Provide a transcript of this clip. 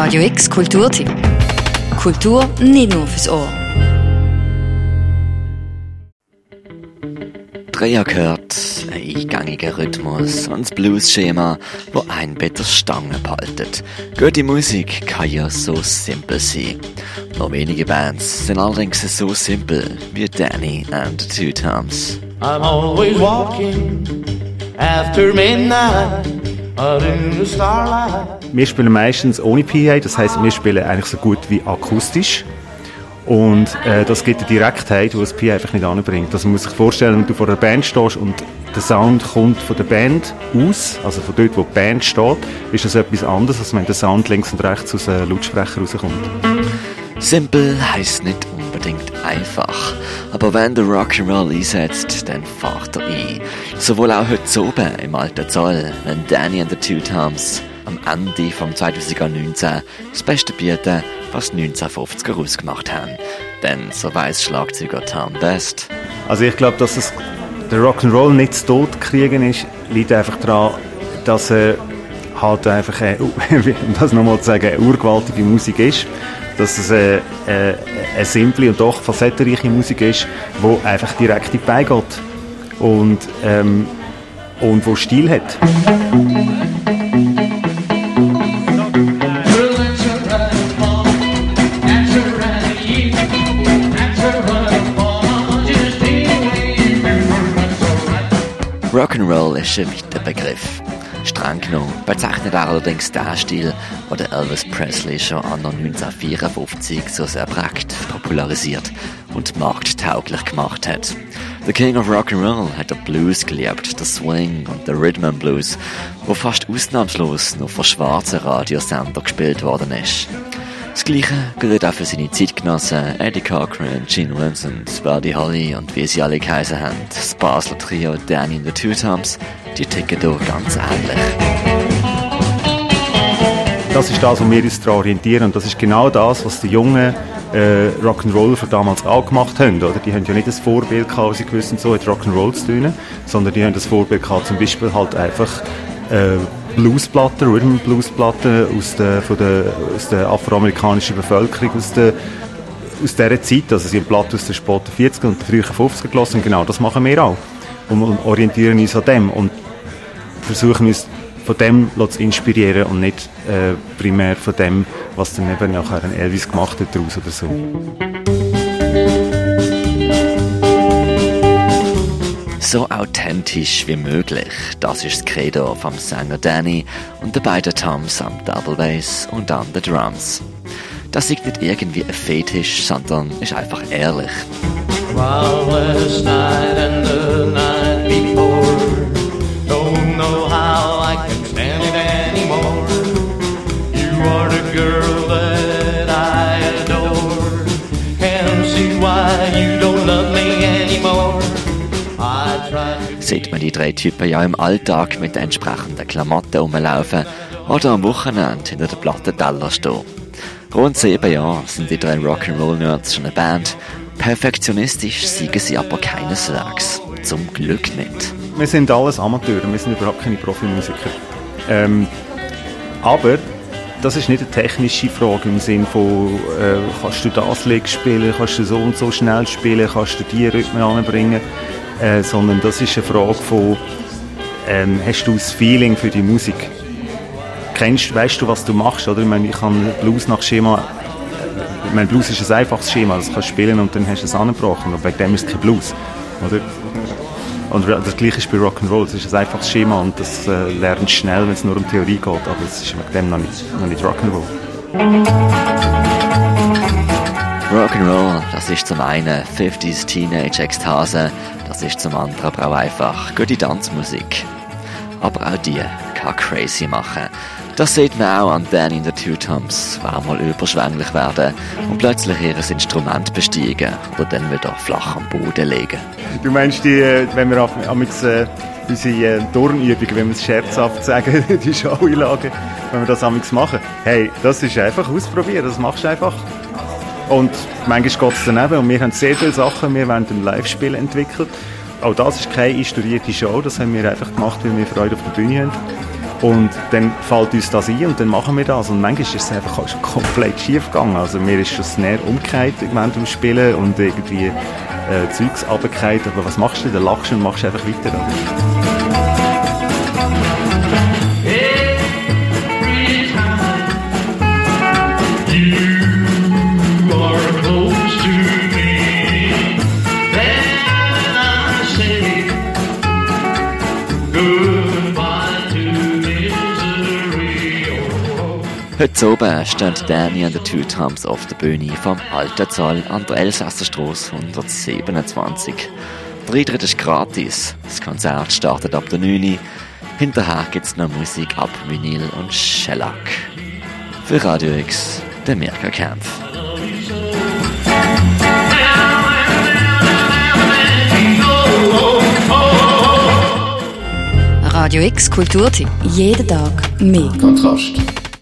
Radio X Kulturtipp. Kultur nicht nur fürs Ohr. Dreher gehört, ein eingängiger Rhythmus und das Blues-Schema, wo ein Bett Stange behaltet. Gute Musik kann ja so simpel sein. Nur wenige Bands sind allerdings so simpel wie Danny and the Two Toms. I'm always walking after midnight Wir spielen meistens ohne PA, das heißt, wir spielen eigentlich so gut wie akustisch. Und äh, das gibt eine Direktheit, die das PA einfach nicht anbringt. Das muss sich vorstellen, wenn du vor einer Band stehst und der Sound kommt von der Band aus, also von dort, wo die Band steht, ist das etwas anderes, als wenn der Sound links und rechts aus einem Lautsprecher rauskommt. Simpel heißt nicht unbedingt einfach. Aber wenn der Rock'n'Roll einsetzt, dann fahrt er ein. Sowohl auch heute oben im alten Zoll, wenn Danny and the Two Toms am Ende vom 2019 das Beste bieten, was 1950er ausgemacht haben. Denn so weiß Schlagzeuger Tom Best. Also ich glaube, dass es der Rock'n'Roll nicht zu Tod kriegen ist, liegt einfach daran, dass er halt einfach, um das nochmal zu sagen, eine urgewaltige Musik ist. Dass es äh, äh, eine simple und doch facettenreiche Musik ist, die einfach direkt in die geht. Und, ähm, und wo Stil hat. Rock'n'Roll ist ein weiter Begriff. Streng genommen bezeichnet er allerdings den Stil, den Elvis Presley schon an 1954 so sehr prägt, popularisiert und markttauglich gemacht hat. The King of Rock'n'Roll hat den Blues geliebt, den Swing und den Rhythm and Blues, wo fast ausnahmslos nur von schwarzen Radiosender gespielt worden ist. Das Gleiche gilt auch für seine Zeitgenossen Eddie Cochran, Gene Vincent, Buddy Holly und wie sie alle geheißen haben. Das Basler Trio Danny and the Two Toms, die ticken hier ganz ähnlich. Das ist das, was wir uns daran orientieren und das ist genau das, was die jungen äh, Rock'n'Roller damals auch gemacht haben. Oder? Die haben ja nicht das Vorbild gehabt, sie gewusst so hat Rock'n'Roll zu tun, sondern die haben das Vorbild gehabt, zum Beispiel halt einfach äh, Bluesplatten, Rhythm Bluesplatten aus der, von der, aus der afroamerikanischen Bevölkerung, aus der, aus dieser Zeit. Also sie haben Platten aus den späten 40er und den frühen 50er gelassen. Genau, das machen wir auch. Und, und orientieren uns an dem und versuchen uns von dem zu inspirieren und nicht äh, primär von dem, was dann eben nachher Elvis gemacht hat daraus oder so. So authentisch wie möglich, das ist das Credo vom Sänger Danny und der beiden Toms am Double Bass und an den Drums. Das ist nicht irgendwie ein Fetisch, sondern ist einfach ehrlich. girl Sieht man die drei Typen ja im Alltag mit den entsprechenden Klamotten rumlaufen oder am Wochenende hinter den Plattenteller stehen. Rund sieben Jahre sind die drei Rock'n'Roll-Nerds schon eine Band. Perfektionistisch siegen sie aber keineswegs. Zum Glück nicht. Wir sind alles Amateure, wir sind überhaupt keine Profimusiker. Ähm, aber das ist nicht eine technische Frage im Sinne von, äh, kannst du das Lied spielen, kannst du so und so schnell spielen, kannst du die Rhythmen anbringen, äh, sondern das ist eine Frage von, ähm, hast du das Feeling für die Musik? Kennst, weißt du, was du machst, oder? Ich meine, ich kann Blues nach Schema, ich meine, Blues ist ein einfaches Schema, das kannst du spielen und dann hast du es angebrochen, aber wegen dem ist es kein Blues, oder? Und das gleiche ist bei Rock'n'Roll. Es ist ein einfaches Schema und das äh, lernt schnell, wenn es nur um Theorie geht. Aber es ist mit dem noch nicht, noch nicht Rock'n'Roll. Rock'n'Roll, das ist zum einen 50s Teenage Ekstase, das ist zum anderen aber auch einfach gute Tanzmusik. Aber auch die kann crazy machen. Das sieht man auch an Danny in the Two Toms, auch mal überschwänglich werden und plötzlich ihr Instrument besteigen oder dann wieder flach am Boden legen. Du meinst, die, äh, wenn wir amix äh, unsere äh, Turnübungen, wenn wir es scherzhaft sagen, die Schaueinlagen, wenn wir das amix machen, hey, das ist einfach ausprobieren, das machst du einfach. Und manchmal geht es daneben und wir haben sehr viele Sachen, wir haben ein Live-Spiel entwickelt. Auch das ist keine instruierte Show, das haben wir einfach gemacht, weil wir Freude auf der Bühne haben. Und dann fällt uns das ein und dann machen wir das. Und manchmal ist es einfach komplett schief gegangen. Also mir ist schon das näher umgekehrt während dem Spielen und irgendwie äh, Zeugs runtergefallen. Aber was machst du? Dann lachst du und machst einfach weiter. Heute oben stehen Danny and the Two Times auf der Bühne vom Alten Zoll an der Elsasserstrasse 127. Der Eintritt ist gratis. Das Konzert startet ab der 9 Uhr. Hinterher gibt's noch Musik ab Vinyl und Shellac. Für Radio X, der Mirka Kempf. Radio X Kulturtipp. Jeden Tag mehr. Kontrast.